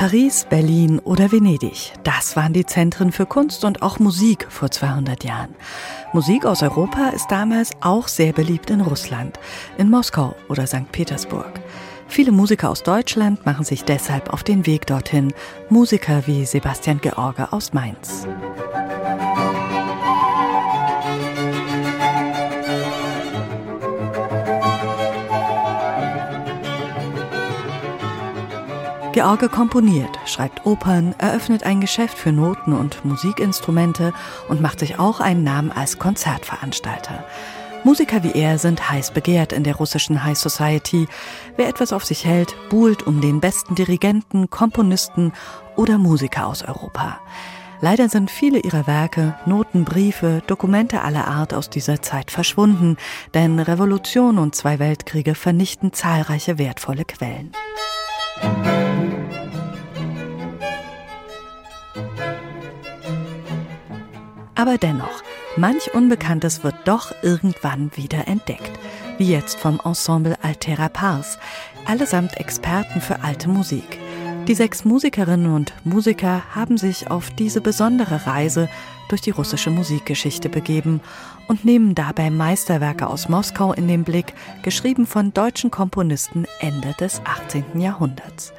Paris, Berlin oder Venedig, das waren die Zentren für Kunst und auch Musik vor 200 Jahren. Musik aus Europa ist damals auch sehr beliebt in Russland, in Moskau oder St. Petersburg. Viele Musiker aus Deutschland machen sich deshalb auf den Weg dorthin, Musiker wie Sebastian George aus Mainz. George komponiert, schreibt Opern, eröffnet ein Geschäft für Noten und Musikinstrumente und macht sich auch einen Namen als Konzertveranstalter. Musiker wie er sind heiß begehrt in der russischen High Society. Wer etwas auf sich hält, buhlt um den besten Dirigenten, Komponisten oder Musiker aus Europa. Leider sind viele ihrer Werke, Noten, Briefe, Dokumente aller Art aus dieser Zeit verschwunden, denn Revolution und zwei Weltkriege vernichten zahlreiche wertvolle Quellen. Aber dennoch, manch Unbekanntes wird doch irgendwann wieder entdeckt, wie jetzt vom Ensemble Altera Pars, allesamt Experten für alte Musik. Die sechs Musikerinnen und Musiker haben sich auf diese besondere Reise durch die russische Musikgeschichte begeben und nehmen dabei Meisterwerke aus Moskau in den Blick, geschrieben von deutschen Komponisten Ende des 18. Jahrhunderts.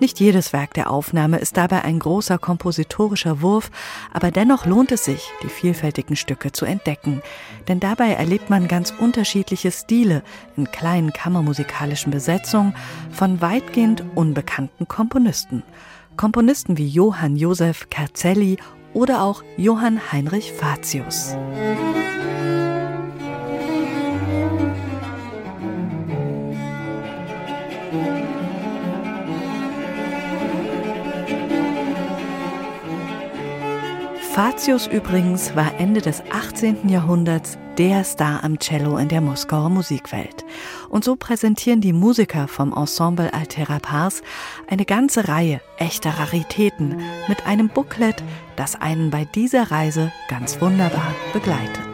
Nicht jedes Werk der Aufnahme ist dabei ein großer kompositorischer Wurf, aber dennoch lohnt es sich, die vielfältigen Stücke zu entdecken. Denn dabei erlebt man ganz unterschiedliche Stile in kleinen kammermusikalischen Besetzungen von weitgehend unbekannten Komponisten. Komponisten wie Johann Josef Kerzelli oder auch Johann Heinrich Fatius. Fatius übrigens war Ende des 18. Jahrhunderts der Star am Cello in der Moskauer Musikwelt. Und so präsentieren die Musiker vom Ensemble Altera Pars eine ganze Reihe echter Raritäten mit einem Booklet, das einen bei dieser Reise ganz wunderbar begleitet.